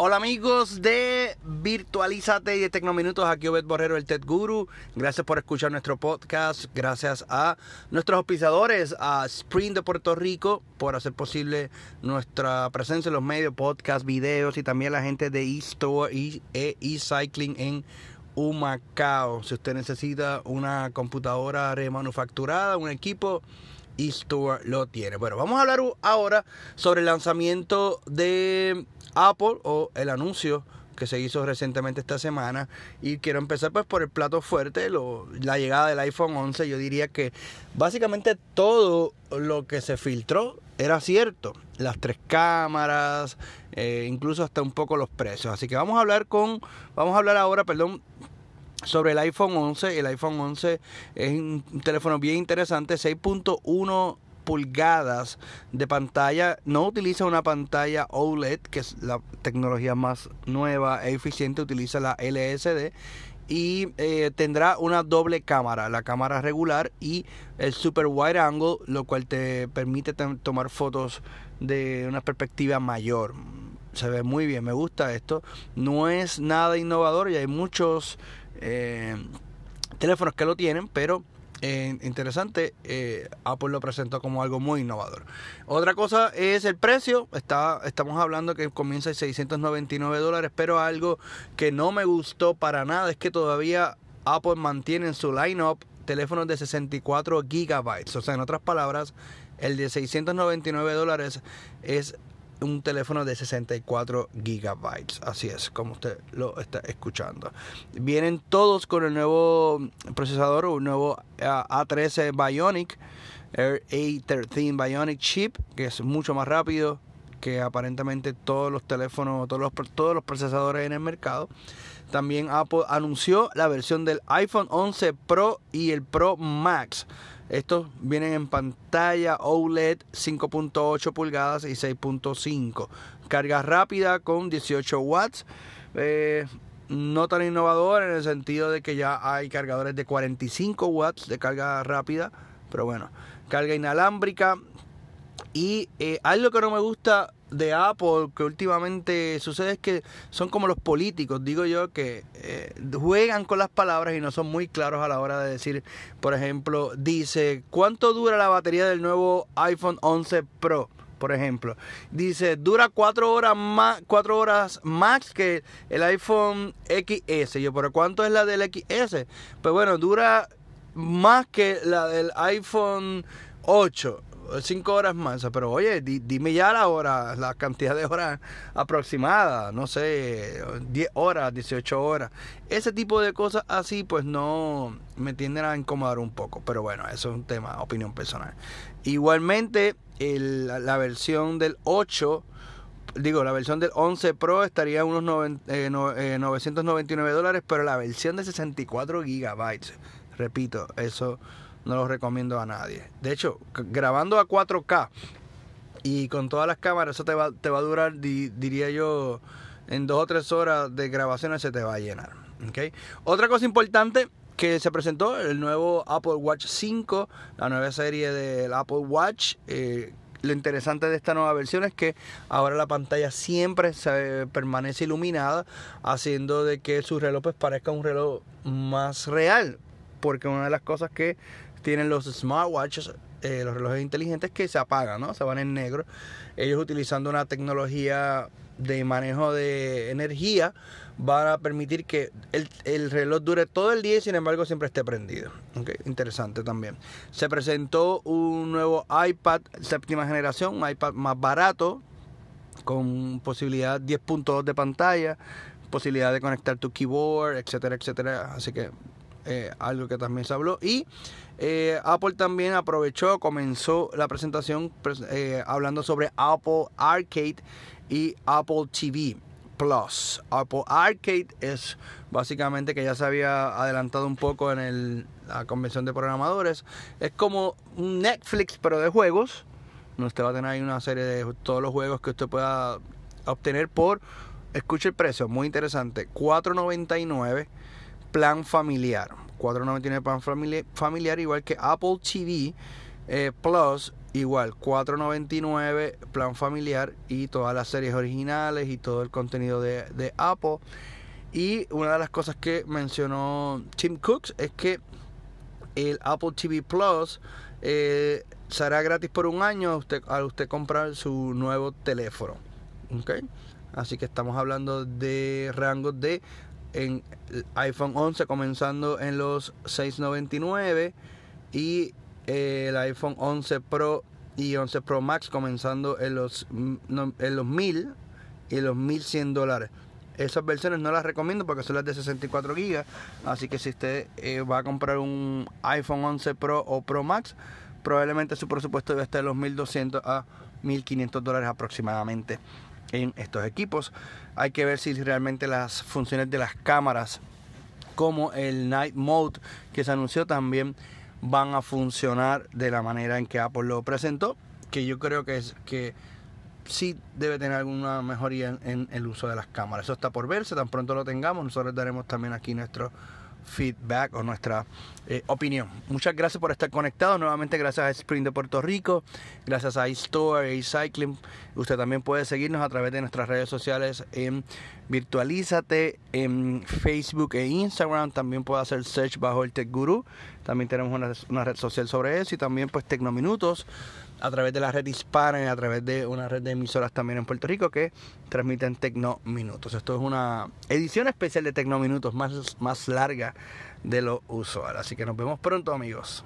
Hola amigos de Virtualízate y de Tecnominutos, aquí Obed Borrero, el TED Guru. Gracias por escuchar nuestro podcast, gracias a nuestros auspiciadores, a Spring de Puerto Rico, por hacer posible nuestra presencia en los medios, podcast, videos y también la gente de eStore y eCycling en Humacao. Si usted necesita una computadora remanufacturada, un equipo eStore lo tiene. Bueno, vamos a hablar ahora sobre el lanzamiento de Apple o el anuncio que se hizo recientemente esta semana. Y quiero empezar pues por el plato fuerte, la llegada del iPhone 11, yo diría que básicamente todo lo que se filtró era cierto, las tres cámaras, eh, incluso hasta un poco los precios, así que vamos a hablar con, vamos a hablar ahora, perdón, sobre el iPhone 11. El iPhone 11 es un teléfono bien interesante, 6.1 pulgadas de pantalla. No utiliza una pantalla OLED, que es la tecnología más nueva e eficiente, utiliza la LSD. Y eh, tendrá una doble cámara, la cámara regular y el super wide angle, lo cual te permite tomar fotos de una perspectiva mayor se ve muy bien, me gusta esto. No es nada innovador y hay muchos eh, teléfonos que lo tienen, pero eh, interesante, eh, Apple lo presentó como algo muy innovador. Otra cosa es el precio, Está, estamos hablando que comienza en 699 dólares, pero algo que no me gustó para nada es que todavía Apple mantiene en su lineup teléfonos de 64 gigabytes, o sea, en otras palabras, el de 699 dólares es un teléfono de 64 gigabytes. Así es, como usted lo está escuchando. Vienen todos con el nuevo procesador, un nuevo A13 Bionic, A13 Bionic chip, que es mucho más rápido que aparentemente todos los teléfonos, todos los, todos los procesadores en el mercado. También Apple anunció la versión del iPhone 11 Pro y el Pro Max estos vienen en pantalla OLED 5.8 pulgadas y 6.5. Carga rápida con 18 watts. Eh, no tan innovador en el sentido de que ya hay cargadores de 45 watts de carga rápida. Pero bueno, carga inalámbrica. Y eh, algo que no me gusta de Apple que últimamente sucede es que son como los políticos, digo yo, que eh, juegan con las palabras y no son muy claros a la hora de decir, por ejemplo, dice, ¿cuánto dura la batería del nuevo iPhone 11 Pro? Por ejemplo, dice, dura cuatro horas más, cuatro horas más que el iPhone XS. Yo, ¿pero cuánto es la del XS? Pues bueno, dura más que la del iPhone 8 cinco horas más. Pero oye, dime ya la hora, la cantidad de horas aproximada, no sé, 10 horas, 18 horas. Ese tipo de cosas así, pues no me tienden a incomodar un poco. Pero bueno, eso es un tema, opinión personal. Igualmente, la versión del 8 digo, la versión del 11 Pro estaría unos 999 eh, eh, dólares, pero la versión de 64 gigabytes, repito, eso no lo recomiendo a nadie. De hecho, grabando a 4K y con todas las cámaras, eso te va, te va a durar, diría yo, en dos o tres horas de grabaciones se te va a llenar. ¿okay? Otra cosa importante que se presentó, el nuevo Apple Watch 5, la nueva serie del Apple Watch. Eh, lo interesante de esta nueva versión es que ahora la pantalla siempre se permanece iluminada, haciendo de que su reloj pues, parezca un reloj más real. Porque una de las cosas que tienen los smartwatches, eh, los relojes inteligentes que se apagan, ¿no? Se van en negro. Ellos utilizando una tecnología de manejo de energía van a permitir que el, reloj dure todo el día y sin embargo siempre esté prendido. Interesante también. Se presentó un nuevo iPad séptima generación, un iPad más barato, con posibilidad 10.2 de pantalla, posibilidad de conectar tu keyboard, etcétera, etcétera. Así que eh, algo que también se habló. Y eh, Apple también aprovechó, comenzó la presentación eh, hablando sobre Apple Arcade y Apple TV Plus. Apple Arcade es básicamente que ya se había adelantado un poco en la convención de programadores. Es como un Netflix pero de juegos. Usted va a tener ahí una serie de todos los juegos que usted pueda obtener por, escuche el precio, muy interesante, 4.99 plan familiar. 4.99 plan familiar, igual que Apple TV, eh, Plus, igual, 4.99, plan familiar y todas las series originales y todo el contenido de, Apple. Y una de las cosas que mencionó Tim Cooks es que el Apple TV Plus eh, será gratis por un año usted, al usted comprar su nuevo teléfono. Así que estamos hablando de rangos de en iPhone 11 comenzando en los 699 y eh, el iPhone 11 Pro y 11 Pro Max comenzando en los, en los 1000 y los 1100 dólares. Esas versiones no las recomiendo porque son las de 64 GB. Así que si usted eh, va a comprar un iPhone 11 Pro o Pro Max, probablemente su presupuesto debe estar de los 1200 a 1500 dólares aproximadamente en estos equipos. Hay que ver si realmente las funciones de las cámaras, como el Night Mode que se anunció también, van a funcionar de la manera en que Apple lo presentó. Que yo creo que es que sí debe tener alguna mejoría en, el uso de las cámaras. Eso está por verse, tan pronto lo tengamos, nosotros daremos también aquí nuestro feedback o nuestra eh, opinión. Muchas gracias por estar conectado. Nuevamente gracias a Spring de Puerto Rico, gracias a iStore e Cycling. Usted también puede seguirnos a través de nuestras redes sociales en Virtualízate, en Facebook e Instagram. También puede hacer search bajo el Tech Guru. También tenemos una, una red social sobre eso y también pues Tecnominutos a través de la red hispana y a través de una red de emisoras también en Puerto Rico que transmiten Tecno Minutos. Esto es una edición especial de Tecno Minutos más, más larga de lo usual. Así que nos vemos pronto amigos.